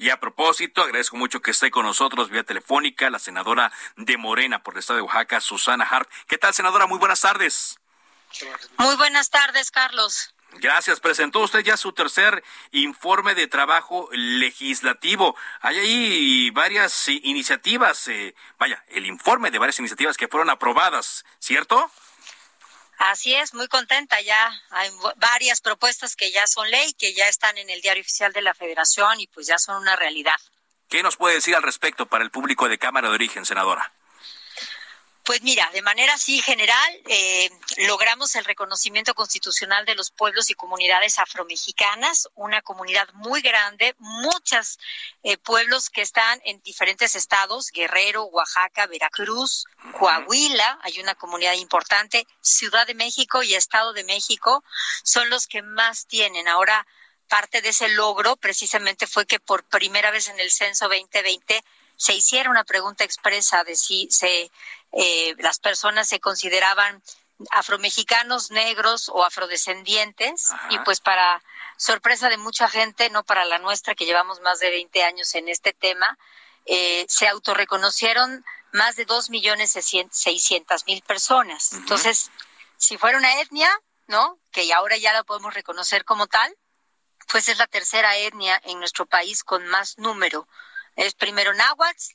Y a propósito, agradezco mucho que esté con nosotros vía telefónica la senadora de Morena por el estado de Oaxaca, Susana Hart. ¿Qué tal, senadora? Muy buenas tardes. Muy buenas tardes, Carlos. Gracias. Presentó usted ya su tercer informe de trabajo legislativo. Hay ahí varias iniciativas, eh, vaya, el informe de varias iniciativas que fueron aprobadas, ¿cierto? Así es, muy contenta. Ya hay varias propuestas que ya son ley, que ya están en el diario oficial de la Federación y pues ya son una realidad. ¿Qué nos puede decir al respecto para el público de Cámara de Origen, senadora? Pues mira, de manera así general, eh, logramos el reconocimiento constitucional de los pueblos y comunidades afromexicanas, una comunidad muy grande, muchos eh, pueblos que están en diferentes estados, Guerrero, Oaxaca, Veracruz, Coahuila, hay una comunidad importante, Ciudad de México y Estado de México son los que más tienen. Ahora, parte de ese logro precisamente fue que por primera vez en el censo 2020 se hiciera una pregunta expresa de si se eh, las personas se consideraban afromexicanos, negros o afrodescendientes y pues para sorpresa de mucha gente, no para la nuestra que llevamos más de 20 años en este tema, eh, se autorreconocieron más de dos millones seiscientas mil personas. Entonces, si fuera una etnia, ¿no? Que ahora ya la podemos reconocer como tal, pues es la tercera etnia en nuestro país con más número. Es primero náhuatl,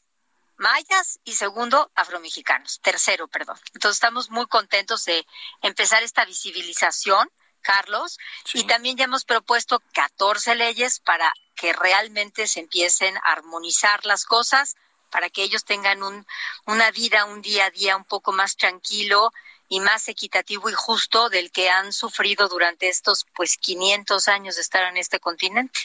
mayas y segundo, afromexicanos. Tercero, perdón. Entonces estamos muy contentos de empezar esta visibilización, Carlos, y también ya hemos propuesto 14 leyes para que realmente se empiecen a armonizar las cosas, para que ellos tengan un, una vida, un día a día un poco más tranquilo y más equitativo y justo del que han sufrido durante estos pues 500 años de estar en este continente.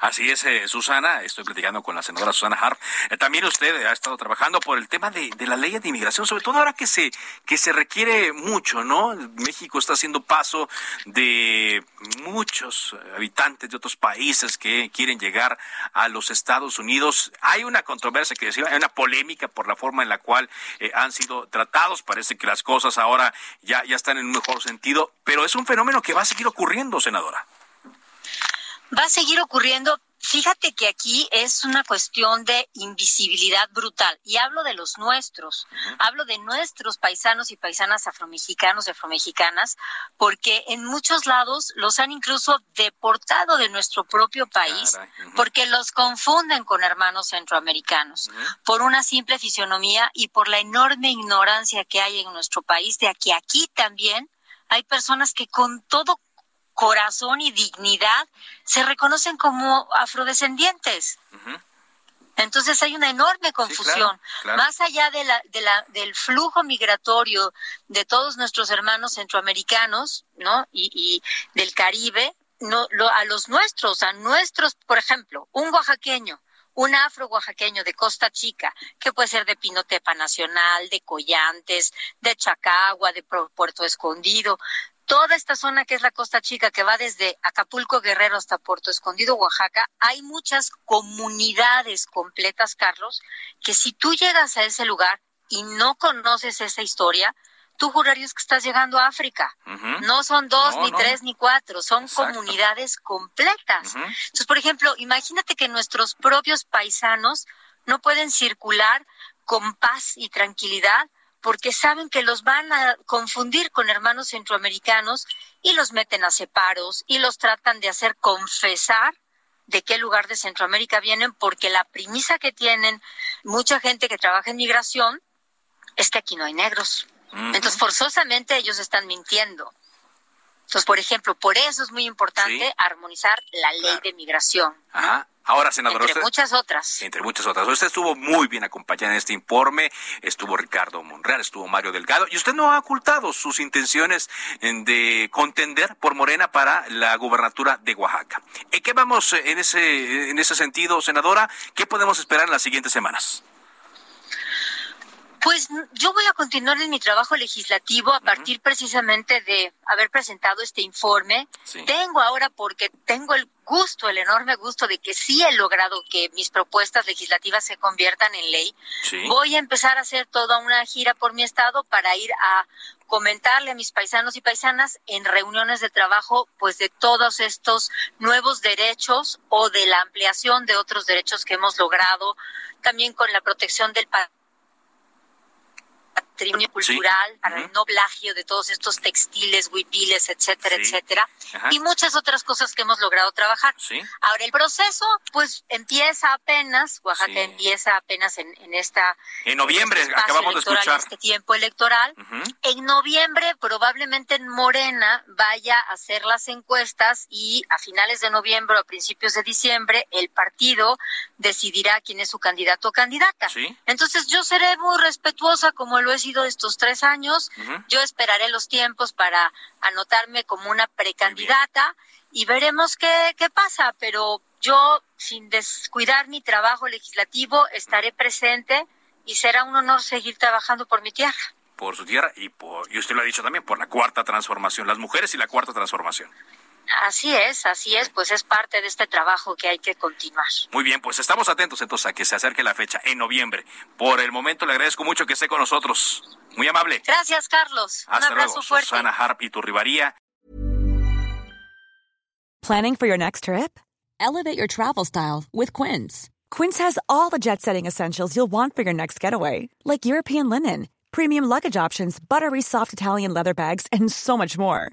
Así es, eh, Susana. Estoy platicando con la senadora Susana Harp. Eh, también usted ha estado trabajando por el tema de, la ley de inmigración, sobre todo ahora que se, que se requiere mucho, ¿no? México está haciendo paso de muchos habitantes de otros países que quieren llegar a los Estados Unidos. Hay una controversia que decía, hay una polémica por la forma en la cual eh, han sido tratados. Parece que las cosas ahora ya, ya están en un mejor sentido, pero es un fenómeno que va a seguir ocurriendo, senadora va a seguir ocurriendo. Fíjate que aquí es una cuestión de invisibilidad brutal. Y hablo de los nuestros, hablo de nuestros paisanos y paisanas afromexicanos y afromexicanas, porque en muchos lados los han incluso deportado de nuestro propio país, porque los confunden con hermanos centroamericanos, por una simple fisionomía y por la enorme ignorancia que hay en nuestro país, de que aquí también hay personas que con todo corazón y dignidad se reconocen como afrodescendientes. Entonces hay una enorme confusión. Más allá de la, de la, del flujo migratorio de todos nuestros hermanos centroamericanos, ¿no? Y, y del Caribe, no, lo, a los nuestros, a nuestros, por ejemplo, un oaxaqueño, un afro oaxaqueño de Costa Chica, que puede ser de Pinotepa Nacional, de Collantes, de Chacagua, de Puerto Escondido, toda esta zona que es la Costa Chica, que va desde Acapulco Guerrero hasta Puerto Escondido, Oaxaca, hay muchas comunidades completas, Carlos, que si tú llegas a ese lugar y no conoces esa historia, tú jurarías que estás llegando a África. No son dos, ni tres, ni cuatro, son comunidades completas. Entonces, por ejemplo, imagínate que nuestros propios paisanos no pueden circular con paz y tranquilidad porque saben que los van a confundir con hermanos centroamericanos y los meten a separos y los tratan de hacer confesar de qué lugar de Centroamérica vienen, porque la premisa que tienen mucha gente que trabaja en migración es que aquí no hay negros. Entonces, forzosamente ellos están mintiendo. Entonces, por ejemplo, por eso es muy importante armonizar la ley de migración. Ajá. Ahora, senadora. Entre muchas otras. Entre muchas otras. Usted estuvo muy bien acompañada en este informe. Estuvo Ricardo Monreal, estuvo Mario Delgado. Y usted no ha ocultado sus intenciones de contender por Morena para la gubernatura de Oaxaca. ¿En qué vamos en ese, en ese sentido, senadora? ¿Qué podemos esperar en las siguientes semanas? Pues yo voy a continuar en mi trabajo legislativo a partir precisamente de haber presentado este informe. Tengo ahora, porque tengo el gusto, el enorme gusto de que sí he logrado que mis propuestas legislativas se conviertan en ley. Voy a empezar a hacer toda una gira por mi estado para ir a comentarle a mis paisanos y paisanas en reuniones de trabajo, pues de todos estos nuevos derechos o de la ampliación de otros derechos que hemos logrado, también con la protección del patrimonio cultural, para el no plagio de todos estos textiles, huipiles, etcétera, etcétera, y muchas otras cosas que hemos logrado trabajar. Ahora, el proceso, pues, empieza apenas, Oaxaca empieza apenas en, esta... En noviembre, este acabamos de escuchar. Este tiempo electoral. En noviembre, probablemente en Morena vaya a hacer las encuestas y a finales de noviembre o a principios de diciembre, el partido decidirá quién es su candidato o candidata. Entonces, yo seré muy respetuosa, como lo he sido estos tres años. Yo esperaré los tiempos para anotarme como una precandidata y veremos qué, qué pasa, pero yo, sin descuidar mi trabajo legislativo, estaré presente y será un honor seguir trabajando por mi tierra. Por su tierra y, por, y usted lo ha dicho también, por la cuarta transformación, las mujeres y la cuarta transformación. Así es, así es, pues es parte de este trabajo que hay que continuar. Muy bien, pues estamos atentos entonces a que se acerque la fecha en noviembre. Por el momento le agradezco mucho que esté con nosotros. Muy amable. Gracias, Carlos. Hasta Un abrazo luego. fuerte. Susana Harp y Turribaría. Planning for your next trip? Elevate your travel style with Quince. Quince has all the jet-setting essentials you'll want for your next getaway, like European linen, premium luggage options, buttery soft Italian leather bags, and so much more.